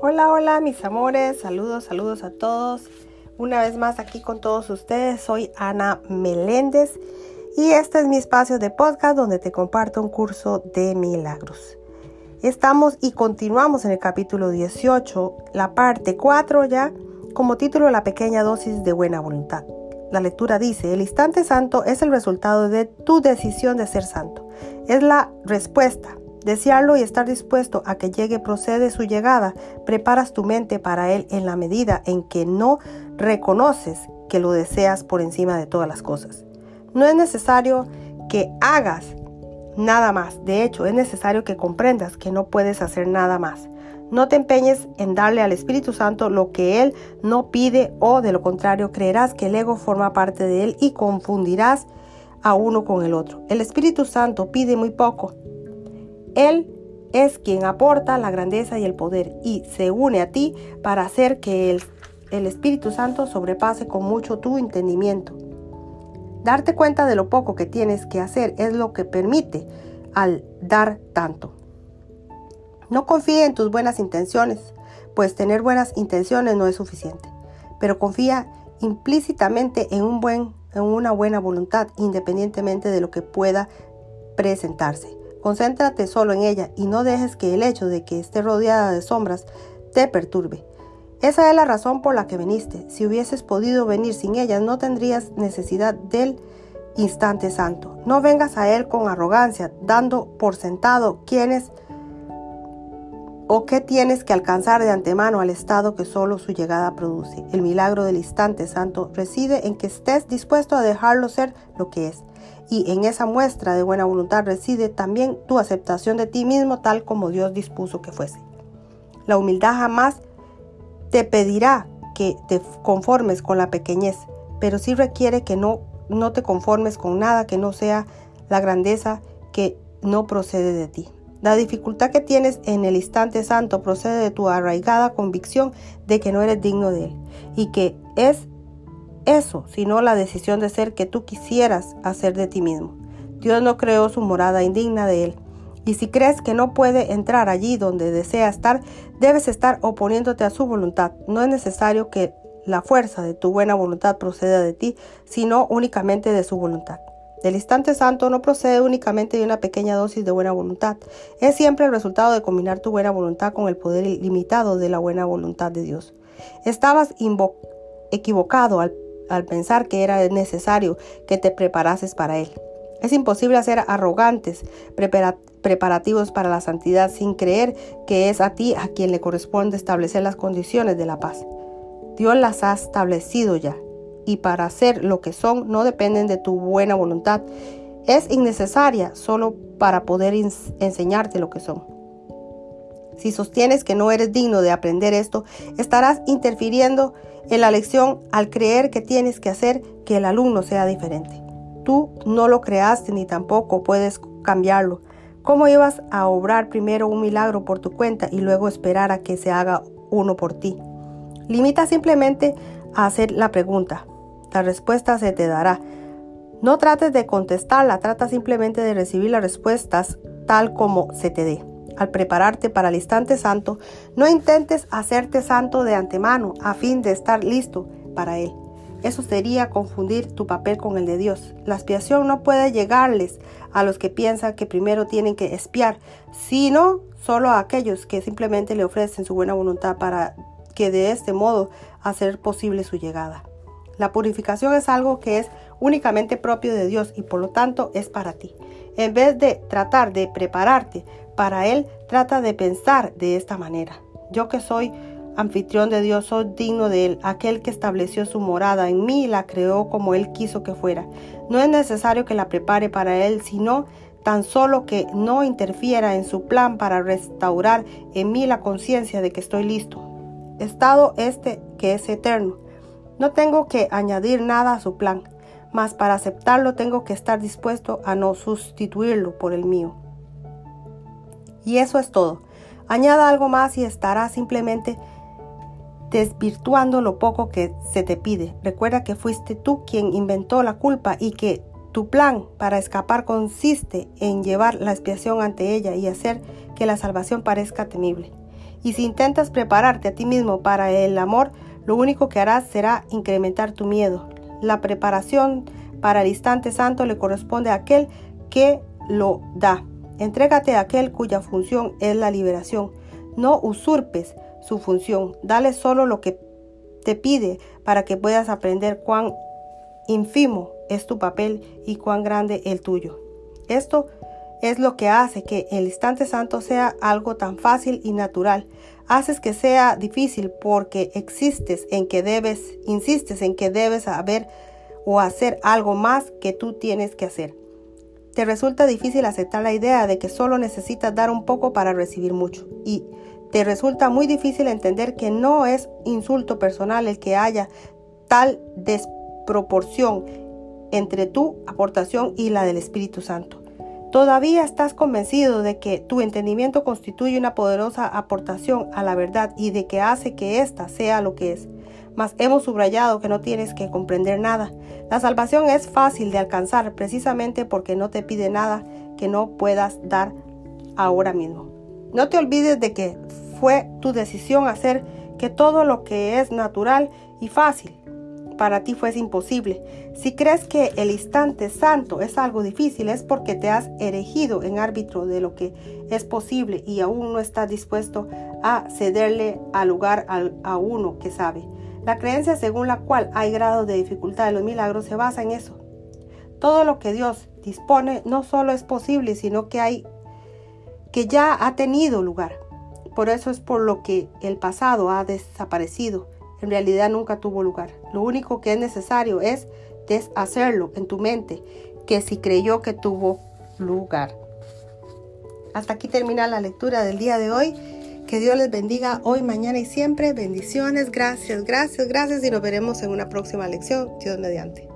Hola, hola mis amores, saludos, saludos a todos. Una vez más aquí con todos ustedes, soy Ana Meléndez y este es mi espacio de podcast donde te comparto un curso de milagros. Estamos y continuamos en el capítulo 18, la parte 4 ya, como título La pequeña dosis de buena voluntad. La lectura dice, el instante santo es el resultado de tu decisión de ser santo. Es la respuesta Desearlo y estar dispuesto a que llegue procede su llegada. Preparas tu mente para él en la medida en que no reconoces que lo deseas por encima de todas las cosas. No es necesario que hagas nada más. De hecho, es necesario que comprendas que no puedes hacer nada más. No te empeñes en darle al Espíritu Santo lo que Él no pide o de lo contrario creerás que el ego forma parte de Él y confundirás a uno con el otro. El Espíritu Santo pide muy poco él es quien aporta la grandeza y el poder y se une a ti para hacer que el, Espíritu Santo sobrepase con mucho tu entendimiento. Darte cuenta de lo poco que tienes que hacer es lo que permite al dar tanto. No confíe en tus buenas intenciones, pues tener buenas intenciones no es suficiente, pero confía implícitamente en, un buen, en una buena voluntad, independientemente de lo que pueda presentarse. Concéntrate solo en ella y no dejes que el hecho de que esté rodeada de sombras te perturbe. Esa es la razón por la que viniste. Si hubieses podido venir sin ella, no tendrías necesidad del instante santo. No vengas a Él con arrogancia, dando por sentado quiénes o qué tienes que alcanzar de antemano al estado que solo su llegada produce. El milagro del instante santo reside en que estés dispuesto a dejarlo ser lo que es y en esa muestra de buena voluntad reside también tu aceptación de ti mismo tal como Dios dispuso que fuese. La humildad jamás te pedirá que te conformes con la pequeñez, pero sí requiere que no, no te conformes con nada que no sea la grandeza que no procede de ti. La dificultad que tienes en el instante santo procede de tu arraigada convicción de que no eres digno de él y que es eso, sino la decisión de ser que tú quisieras hacer de ti mismo. Dios no creó su morada indigna de él. Y si crees que no puede entrar allí donde desea estar, debes estar oponiéndote a su voluntad. No es necesario que la fuerza de tu buena voluntad proceda de ti, sino únicamente de su voluntad. El instante santo no procede únicamente de una pequeña dosis de buena voluntad, es siempre el resultado de combinar tu buena voluntad con el poder ilimitado de la buena voluntad de Dios. Estabas equivocado al al pensar que era necesario que te preparases para Él. Es imposible hacer arrogantes preparativos para la santidad sin creer que es a ti a quien le corresponde establecer las condiciones de la paz. Dios las ha establecido ya y para hacer lo que son no dependen de tu buena voluntad. Es innecesaria solo para poder enseñarte lo que son. Si sostienes que no eres digno de aprender esto, estarás interfiriendo en la lección al creer que tienes que hacer que el alumno sea diferente. Tú no lo creaste ni tampoco puedes cambiarlo. ¿Cómo ibas a obrar primero un milagro por tu cuenta y luego esperar a que se haga uno por ti? Limita simplemente a hacer la pregunta. La respuesta se te dará. No trates de contestarla, trata simplemente de recibir las respuestas tal como se te dé al prepararte para el instante santo, no intentes hacerte santo de antemano a fin de estar listo para él. Eso sería confundir tu papel con el de Dios. La expiación no puede llegarles a los que piensan que primero tienen que espiar, sino solo a aquellos que simplemente le ofrecen su buena voluntad para que de este modo hacer posible su llegada. La purificación es algo que es únicamente propio de Dios y por lo tanto es para ti. En vez de tratar de prepararte para Él, trata de pensar de esta manera. Yo que soy anfitrión de Dios, soy digno de Él, aquel que estableció su morada en mí y la creó como Él quiso que fuera. No es necesario que la prepare para Él, sino tan solo que no interfiera en su plan para restaurar en mí la conciencia de que estoy listo. Estado este que es eterno. No tengo que añadir nada a su plan, mas para aceptarlo tengo que estar dispuesto a no sustituirlo por el mío. Y eso es todo. Añada algo más y estará simplemente desvirtuando lo poco que se te pide. Recuerda que fuiste tú quien inventó la culpa y que tu plan para escapar consiste en llevar la expiación ante ella y hacer que la salvación parezca temible. Y si intentas prepararte a ti mismo para el amor, lo único que harás será incrementar tu miedo. La preparación para el instante santo le corresponde a aquel que lo da. Entrégate a aquel cuya función es la liberación. No usurpes su función. Dale solo lo que te pide para que puedas aprender cuán ínfimo es tu papel y cuán grande el tuyo. Esto es lo que hace que el instante santo sea algo tan fácil y natural. Haces que sea difícil porque existes en que debes, insistes en que debes saber o hacer algo más que tú tienes que hacer. Te resulta difícil aceptar la idea de que solo necesitas dar un poco para recibir mucho. Y te resulta muy difícil entender que no es insulto personal el que haya tal desproporción entre tu aportación y la del Espíritu Santo. Todavía estás convencido de que tu entendimiento constituye una poderosa aportación a la verdad y de que hace que ésta sea lo que es. Mas hemos subrayado que no tienes que comprender nada. La salvación es fácil de alcanzar precisamente porque no te pide nada que no puedas dar ahora mismo. No te olvides de que fue tu decisión hacer que todo lo que es natural y fácil para ti fuese imposible. Si crees que el instante santo es algo difícil, es porque te has erigido en árbitro de lo que es posible y aún no estás dispuesto a cederle al lugar a uno que sabe. La creencia según la cual hay grado de dificultad de los milagros se basa en eso. Todo lo que Dios dispone no solo es posible, sino que hay que ya ha tenido lugar. Por eso es por lo que el pasado ha desaparecido en realidad nunca tuvo lugar. Lo único que es necesario es deshacerlo en tu mente, que si creyó que tuvo lugar. Hasta aquí termina la lectura del día de hoy. Que Dios les bendiga hoy, mañana y siempre. Bendiciones, gracias, gracias, gracias y nos veremos en una próxima lección, Dios mediante.